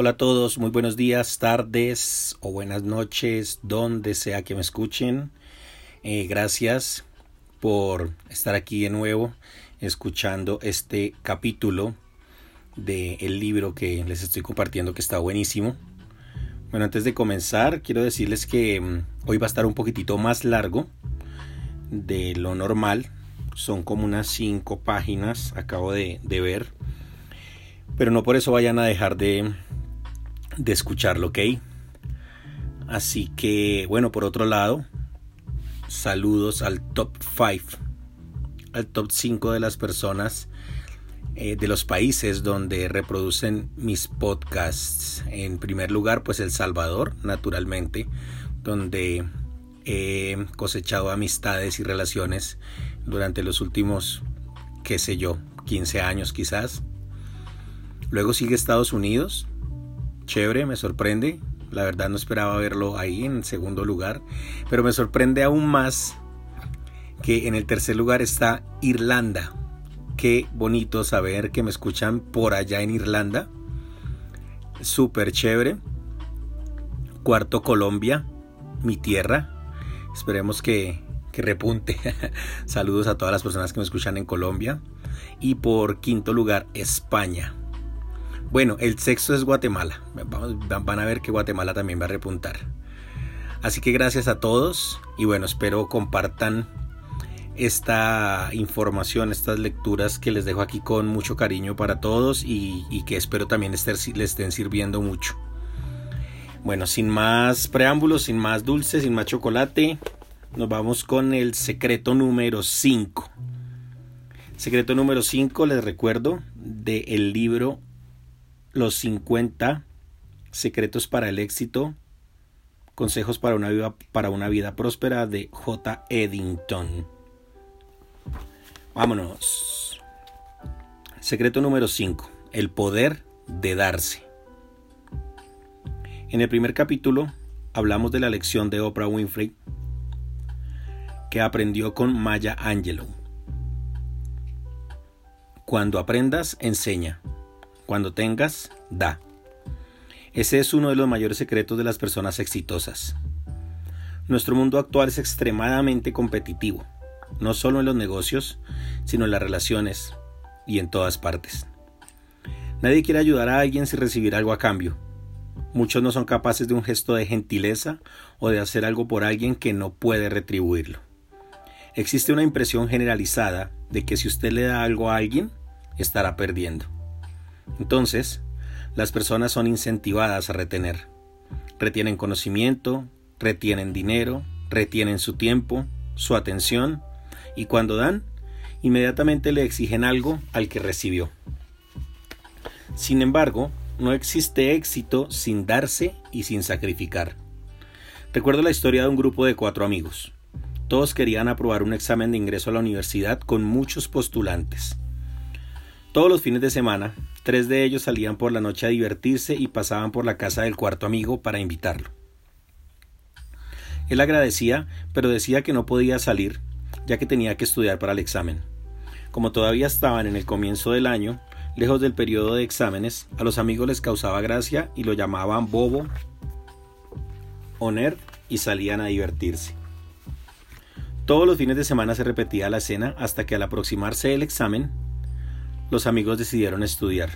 Hola a todos, muy buenos días, tardes o buenas noches, donde sea que me escuchen. Eh, gracias por estar aquí de nuevo escuchando este capítulo del libro que les estoy compartiendo que está buenísimo. Bueno, antes de comenzar, quiero decirles que mm, hoy va a estar un poquitito más largo de lo normal. Son como unas cinco páginas, acabo de, de ver. Pero no por eso vayan a dejar de, de escucharlo, ¿ok? Así que, bueno, por otro lado, saludos al top 5, al top 5 de las personas eh, de los países donde reproducen mis podcasts. En primer lugar, pues El Salvador, naturalmente, donde he cosechado amistades y relaciones durante los últimos, qué sé yo, 15 años quizás. Luego sigue Estados Unidos, chévere, me sorprende. La verdad no esperaba verlo ahí en segundo lugar, pero me sorprende aún más que en el tercer lugar está Irlanda. Qué bonito saber que me escuchan por allá en Irlanda. Súper chévere. Cuarto Colombia, mi tierra. Esperemos que, que repunte. Saludos a todas las personas que me escuchan en Colombia. Y por quinto lugar, España. Bueno, el sexto es Guatemala. van a ver que Guatemala también va a repuntar. Así que gracias a todos y bueno, espero compartan esta información, estas lecturas que les dejo aquí con mucho cariño para todos y, que espero también les estén sirviendo mucho. Bueno, sin más preámbulos, sin más dulces, sin más chocolate, nos vamos con el secreto número 5. Secreto número 5, les recuerdo, del libro los 50 secretos para el éxito, consejos para una vida, para una vida próspera de J. Eddington. Vámonos. Secreto número 5. El poder de darse. En el primer capítulo hablamos de la lección de Oprah Winfrey que aprendió con Maya Angelou. Cuando aprendas, enseña. Cuando tengas, da. Ese es uno de los mayores secretos de las personas exitosas. Nuestro mundo actual es extremadamente competitivo, no solo en los negocios, sino en las relaciones y en todas partes. Nadie quiere ayudar a alguien sin recibir algo a cambio. Muchos no son capaces de un gesto de gentileza o de hacer algo por alguien que no puede retribuirlo. Existe una impresión generalizada de que si usted le da algo a alguien, estará perdiendo. Entonces, las personas son incentivadas a retener. Retienen conocimiento, retienen dinero, retienen su tiempo, su atención y cuando dan, inmediatamente le exigen algo al que recibió. Sin embargo, no existe éxito sin darse y sin sacrificar. Recuerdo la historia de un grupo de cuatro amigos. Todos querían aprobar un examen de ingreso a la universidad con muchos postulantes. Todos los fines de semana, tres de ellos salían por la noche a divertirse y pasaban por la casa del cuarto amigo para invitarlo. Él agradecía, pero decía que no podía salir, ya que tenía que estudiar para el examen. Como todavía estaban en el comienzo del año, lejos del periodo de exámenes, a los amigos les causaba gracia y lo llamaban bobo o y salían a divertirse. Todos los fines de semana se repetía la escena hasta que al aproximarse el examen, los amigos decidieron estudiar.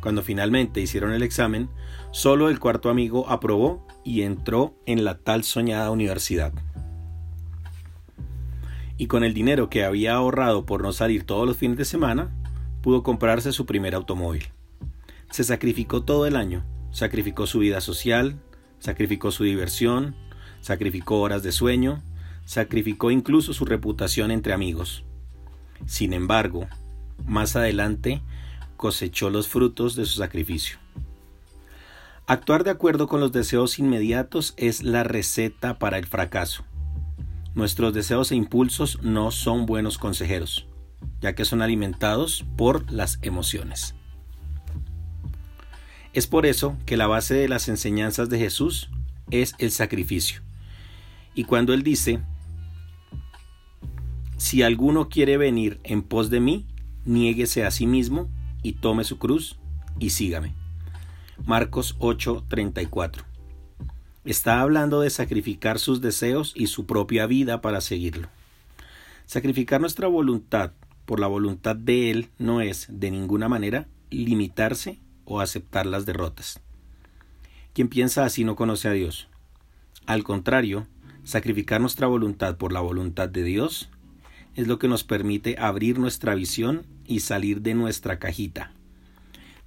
Cuando finalmente hicieron el examen, solo el cuarto amigo aprobó y entró en la tal soñada universidad. Y con el dinero que había ahorrado por no salir todos los fines de semana, pudo comprarse su primer automóvil. Se sacrificó todo el año, sacrificó su vida social, sacrificó su diversión, sacrificó horas de sueño, sacrificó incluso su reputación entre amigos. Sin embargo, más adelante cosechó los frutos de su sacrificio. Actuar de acuerdo con los deseos inmediatos es la receta para el fracaso. Nuestros deseos e impulsos no son buenos consejeros, ya que son alimentados por las emociones. Es por eso que la base de las enseñanzas de Jesús es el sacrificio. Y cuando Él dice, si alguno quiere venir en pos de mí, niéguese a sí mismo y tome su cruz y sígame. Marcos 8:34. Está hablando de sacrificar sus deseos y su propia vida para seguirlo. Sacrificar nuestra voluntad por la voluntad de Él no es, de ninguna manera, limitarse o aceptar las derrotas. Quien piensa así no conoce a Dios. Al contrario, sacrificar nuestra voluntad por la voluntad de Dios es lo que nos permite abrir nuestra visión y salir de nuestra cajita,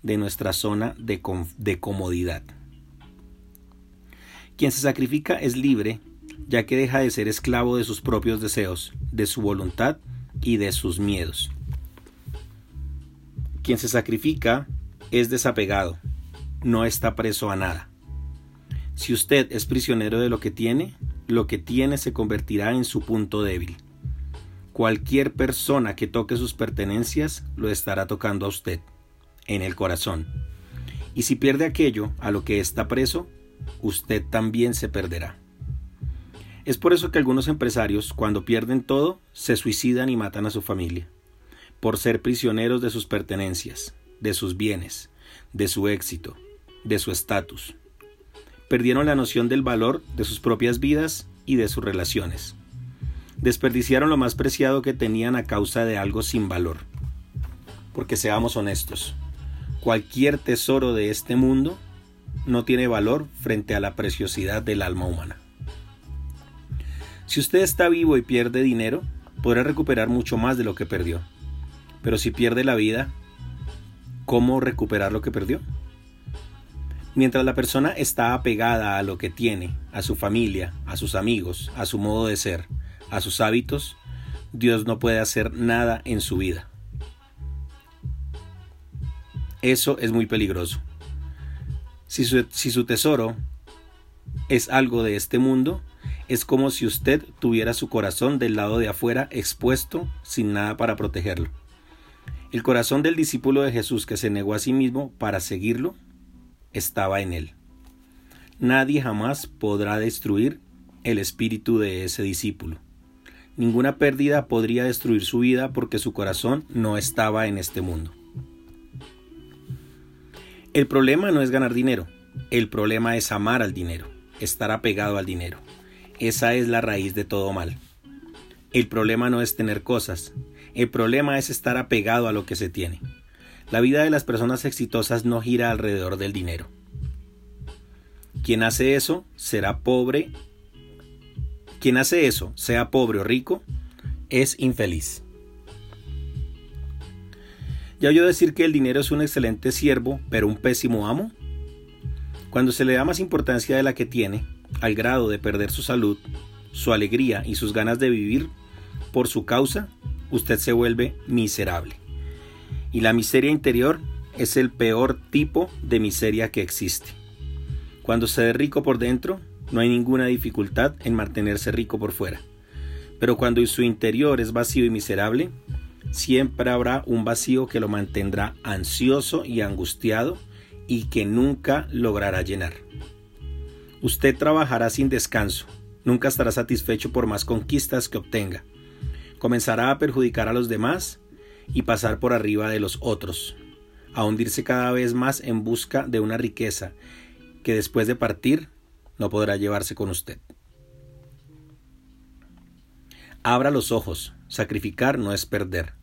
de nuestra zona de, de comodidad. Quien se sacrifica es libre, ya que deja de ser esclavo de sus propios deseos, de su voluntad y de sus miedos. Quien se sacrifica es desapegado, no está preso a nada. Si usted es prisionero de lo que tiene, lo que tiene se convertirá en su punto débil. Cualquier persona que toque sus pertenencias lo estará tocando a usted, en el corazón. Y si pierde aquello a lo que está preso, usted también se perderá. Es por eso que algunos empresarios, cuando pierden todo, se suicidan y matan a su familia, por ser prisioneros de sus pertenencias, de sus bienes, de su éxito, de su estatus. Perdieron la noción del valor de sus propias vidas y de sus relaciones. Desperdiciaron lo más preciado que tenían a causa de algo sin valor. Porque seamos honestos, cualquier tesoro de este mundo no tiene valor frente a la preciosidad del alma humana. Si usted está vivo y pierde dinero, podrá recuperar mucho más de lo que perdió. Pero si pierde la vida, ¿cómo recuperar lo que perdió? Mientras la persona está apegada a lo que tiene, a su familia, a sus amigos, a su modo de ser, a sus hábitos, Dios no puede hacer nada en su vida. Eso es muy peligroso. Si su, si su tesoro es algo de este mundo, es como si usted tuviera su corazón del lado de afuera expuesto sin nada para protegerlo. El corazón del discípulo de Jesús que se negó a sí mismo para seguirlo estaba en él. Nadie jamás podrá destruir el espíritu de ese discípulo. Ninguna pérdida podría destruir su vida porque su corazón no estaba en este mundo. El problema no es ganar dinero, el problema es amar al dinero, estar apegado al dinero. Esa es la raíz de todo mal. El problema no es tener cosas, el problema es estar apegado a lo que se tiene. La vida de las personas exitosas no gira alrededor del dinero. Quien hace eso será pobre. Quien hace eso, sea pobre o rico, es infeliz. ¿Ya oyó decir que el dinero es un excelente siervo, pero un pésimo amo? Cuando se le da más importancia de la que tiene, al grado de perder su salud, su alegría y sus ganas de vivir por su causa, usted se vuelve miserable. Y la miseria interior es el peor tipo de miseria que existe. Cuando se es rico por dentro, no hay ninguna dificultad en mantenerse rico por fuera. Pero cuando su interior es vacío y miserable, siempre habrá un vacío que lo mantendrá ansioso y angustiado y que nunca logrará llenar. Usted trabajará sin descanso, nunca estará satisfecho por más conquistas que obtenga. Comenzará a perjudicar a los demás y pasar por arriba de los otros, a hundirse cada vez más en busca de una riqueza que después de partir no podrá llevarse con usted. Abra los ojos, sacrificar no es perder.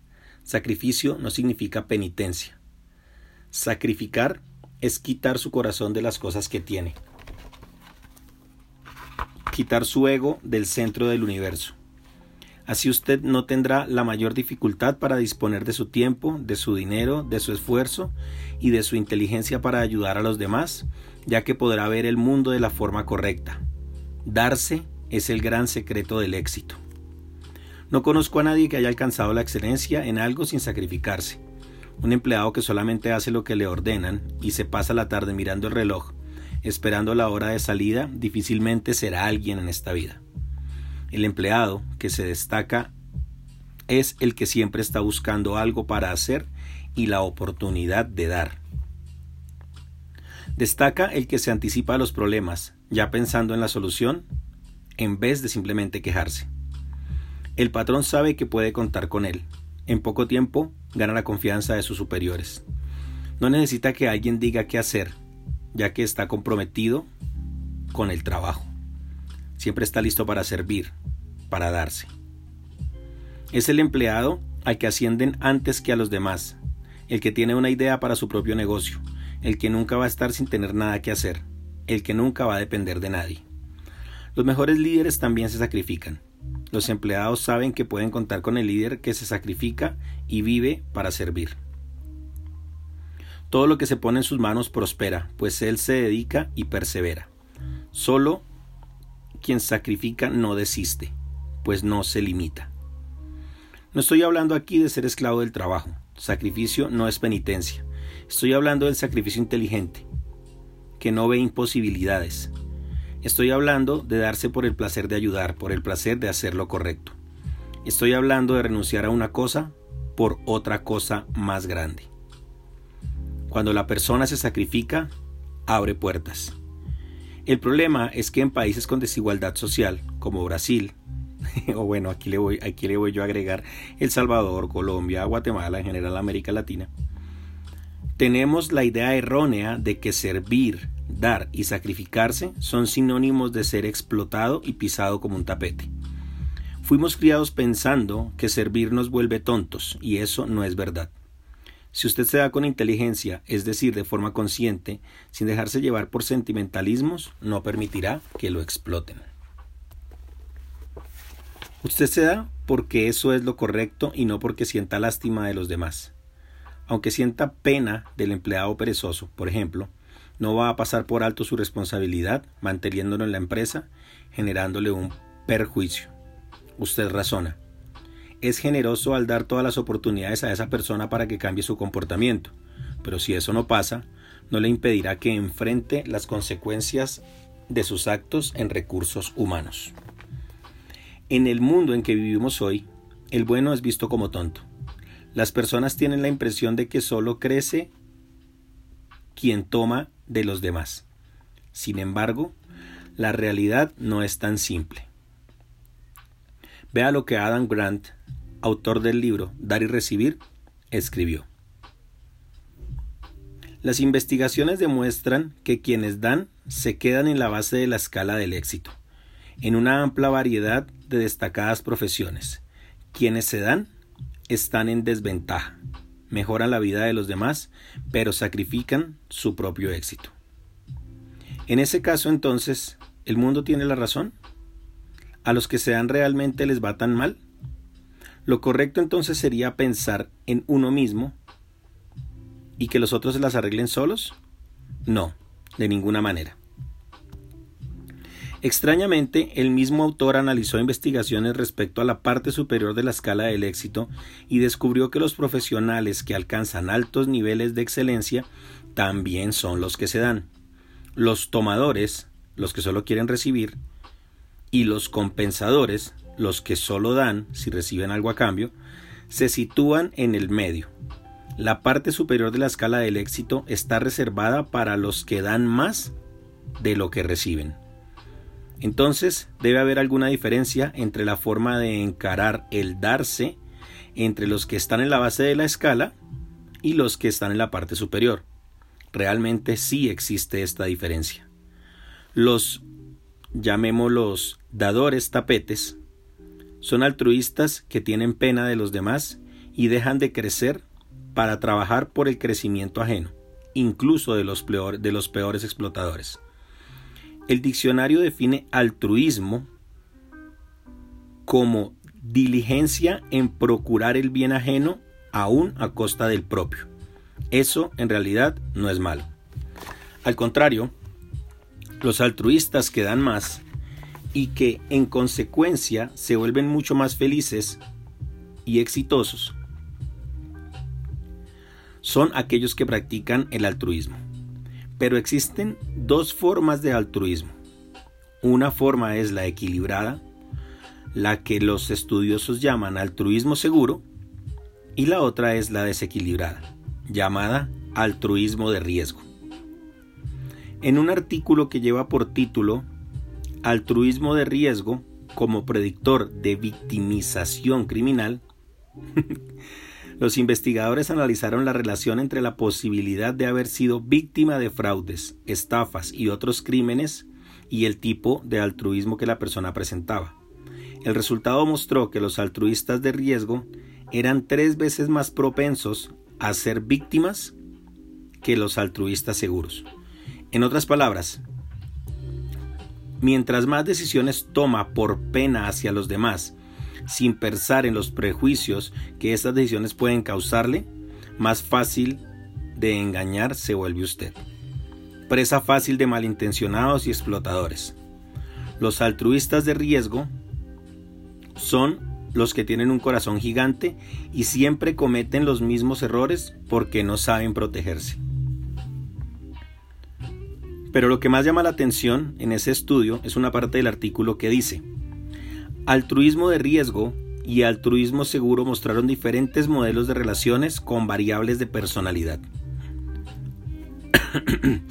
Sacrificio no significa penitencia. Sacrificar es quitar su corazón de las cosas que tiene quitar su ego del centro del universo. Así usted no tendrá la mayor dificultad para disponer de su tiempo, de su dinero, de su esfuerzo y de su inteligencia para ayudar a los demás, ya que podrá ver el mundo de la forma correcta. Darse es el gran secreto del éxito. No conozco a nadie que haya alcanzado la excelencia en algo sin sacrificarse. Un empleado que solamente hace lo que le ordenan y se pasa la tarde mirando el reloj esperando la hora de salida, difícilmente será alguien en esta vida. El empleado que se destaca es el que siempre está buscando algo para hacer y la oportunidad de dar. Destaca el que se anticipa a los problemas, ya pensando en la solución, en vez de simplemente quejarse. El patrón sabe que puede contar con él. En poco tiempo gana la confianza de sus superiores. No necesita que alguien diga qué hacer, ya que está comprometido con el trabajo. Siempre está listo para servir, para darse. Es el empleado al que ascienden antes que a los demás, el que tiene una idea para su propio negocio, el que nunca va a estar sin tener nada que hacer, el que nunca va a depender de nadie. Los mejores líderes también se sacrifican. Los empleados saben que pueden contar con el líder que se sacrifica y vive para servir. Todo lo que se pone en sus manos prospera, pues él se dedica y persevera. Solo quien sacrifica no desiste, pues no se limita. No estoy hablando aquí de ser esclavo del trabajo. Sacrificio no es penitencia. Estoy hablando del sacrificio inteligente, que no ve imposibilidades. Estoy hablando de darse por el placer de ayudar, por el placer de hacer lo correcto. Estoy hablando de renunciar a una cosa por otra cosa más grande. Cuando la persona se sacrifica, abre puertas. El problema es que en países con desigualdad social, como Brasil, o bueno, aquí le, voy, aquí le voy yo a agregar El Salvador, Colombia, Guatemala, en general América Latina, tenemos la idea errónea de que servir, dar y sacrificarse son sinónimos de ser explotado y pisado como un tapete. Fuimos criados pensando que servir nos vuelve tontos, y eso no es verdad. Si usted se da con inteligencia, es decir, de forma consciente, sin dejarse llevar por sentimentalismos, no permitirá que lo exploten. Usted se da porque eso es lo correcto y no porque sienta lástima de los demás. Aunque sienta pena del empleado perezoso, por ejemplo, no va a pasar por alto su responsabilidad manteniéndolo en la empresa, generándole un perjuicio. Usted razona es generoso al dar todas las oportunidades a esa persona para que cambie su comportamiento, pero si eso no pasa, no le impedirá que enfrente las consecuencias de sus actos en recursos humanos. En el mundo en que vivimos hoy, el bueno es visto como tonto. Las personas tienen la impresión de que solo crece quien toma de los demás. Sin embargo, la realidad no es tan simple. Vea lo que Adam Grant, autor del libro Dar y Recibir, escribió. Las investigaciones demuestran que quienes dan se quedan en la base de la escala del éxito, en una amplia variedad de destacadas profesiones. Quienes se dan están en desventaja, mejoran la vida de los demás, pero sacrifican su propio éxito. En ese caso entonces, ¿el mundo tiene la razón? a los que se dan realmente les va tan mal? Lo correcto entonces sería pensar en uno mismo y que los otros se las arreglen solos? No, de ninguna manera. Extrañamente, el mismo autor analizó investigaciones respecto a la parte superior de la escala del éxito y descubrió que los profesionales que alcanzan altos niveles de excelencia también son los que se dan. Los tomadores, los que solo quieren recibir, y los compensadores, los que solo dan si reciben algo a cambio, se sitúan en el medio. La parte superior de la escala del éxito está reservada para los que dan más de lo que reciben. Entonces debe haber alguna diferencia entre la forma de encarar el darse entre los que están en la base de la escala y los que están en la parte superior. Realmente sí existe esta diferencia. Los llamémoslos dadores tapetes, son altruistas que tienen pena de los demás y dejan de crecer para trabajar por el crecimiento ajeno, incluso de los, de los peores explotadores. El diccionario define altruismo como diligencia en procurar el bien ajeno aún a costa del propio. Eso en realidad no es malo. Al contrario, los altruistas que dan más y que en consecuencia se vuelven mucho más felices y exitosos son aquellos que practican el altruismo. Pero existen dos formas de altruismo. Una forma es la equilibrada, la que los estudiosos llaman altruismo seguro, y la otra es la desequilibrada, llamada altruismo de riesgo. En un artículo que lleva por título Altruismo de riesgo como predictor de victimización criminal, Los investigadores analizaron la relación entre la posibilidad de haber sido víctima de fraudes, estafas y otros crímenes y el tipo de altruismo que la persona presentaba. El resultado mostró que los altruistas de riesgo eran tres veces más propensos a ser víctimas que los altruistas seguros. En otras palabras, mientras más decisiones toma por pena hacia los demás, sin pensar en los prejuicios que estas decisiones pueden causarle, más fácil de engañar se vuelve usted. Presa fácil de malintencionados y explotadores. Los altruistas de riesgo son los que tienen un corazón gigante y siempre cometen los mismos errores porque no saben protegerse. Pero lo que más llama la atención en ese estudio es una parte del artículo que dice, altruismo de riesgo y altruismo seguro mostraron diferentes modelos de relaciones con variables de personalidad.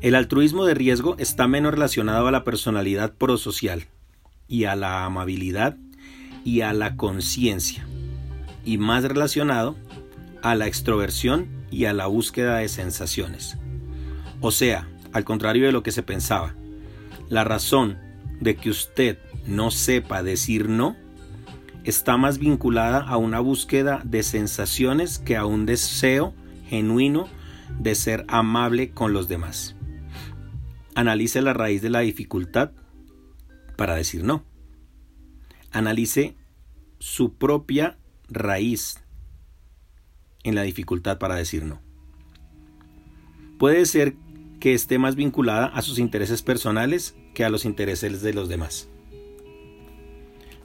El altruismo de riesgo está menos relacionado a la personalidad prosocial y a la amabilidad y a la conciencia, y más relacionado a la extroversión y a la búsqueda de sensaciones. O sea, al contrario de lo que se pensaba, la razón de que usted no sepa decir no está más vinculada a una búsqueda de sensaciones que a un deseo genuino de ser amable con los demás. Analice la raíz de la dificultad para decir no. Analice su propia raíz en la dificultad para decir no. Puede ser que esté más vinculada a sus intereses personales que a los intereses de los demás.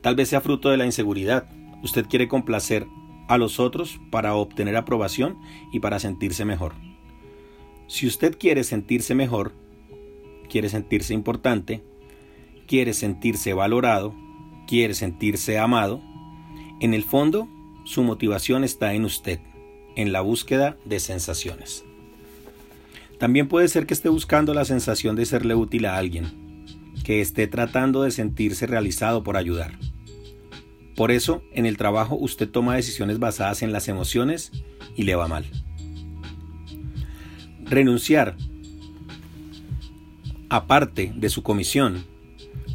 Tal vez sea fruto de la inseguridad. Usted quiere complacer a los otros para obtener aprobación y para sentirse mejor. Si usted quiere sentirse mejor, quiere sentirse importante, quiere sentirse valorado, quiere sentirse amado, en el fondo su motivación está en usted, en la búsqueda de sensaciones. También puede ser que esté buscando la sensación de serle útil a alguien, que esté tratando de sentirse realizado por ayudar. Por eso, en el trabajo usted toma decisiones basadas en las emociones y le va mal. Renunciar, aparte de su comisión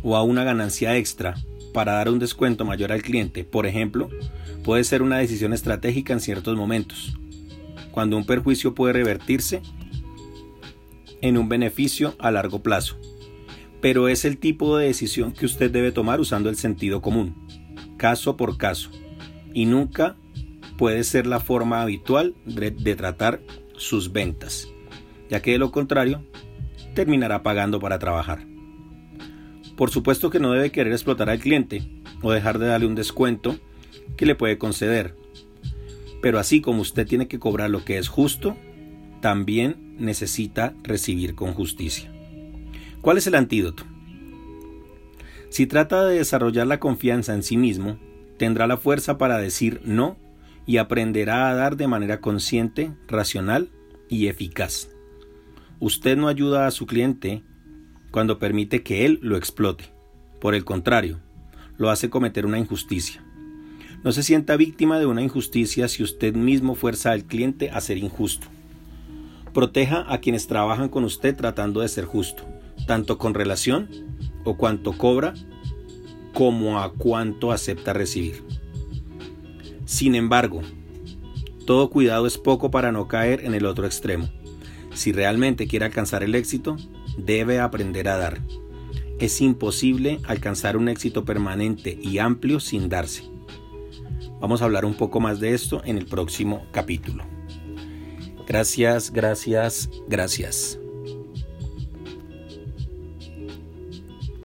o a una ganancia extra para dar un descuento mayor al cliente, por ejemplo, puede ser una decisión estratégica en ciertos momentos, cuando un perjuicio puede revertirse en un beneficio a largo plazo. Pero es el tipo de decisión que usted debe tomar usando el sentido común, caso por caso, y nunca puede ser la forma habitual de, tratar sus ventas, ya que de lo contrario terminará pagando para trabajar. Por supuesto que no debe querer explotar al cliente o dejar de darle un descuento que le puede conceder. Pero así como usted tiene que cobrar lo que es justo, también necesita recibir con justicia. ¿Cuál es el antídoto? Si trata de desarrollar la confianza en sí mismo, tendrá la fuerza para decir no y aprenderá a dar de manera consciente, racional y eficaz. Usted no ayuda a su cliente cuando permite que él lo explote. Por el contrario, lo hace cometer una injusticia. No se sienta víctima de una injusticia si usted mismo fuerza al cliente a ser injusto. Proteja a quienes trabajan con usted tratando de ser justo, tanto con relación o cuanto cobra como a cuánto acepta recibir. Sin embargo, todo cuidado es poco para no caer en el otro extremo. Si realmente quiere alcanzar el éxito, debe aprender a dar. Es imposible alcanzar un éxito permanente y amplio sin darse. Vamos a hablar un poco más de esto en el próximo capítulo. Gracias, gracias, gracias.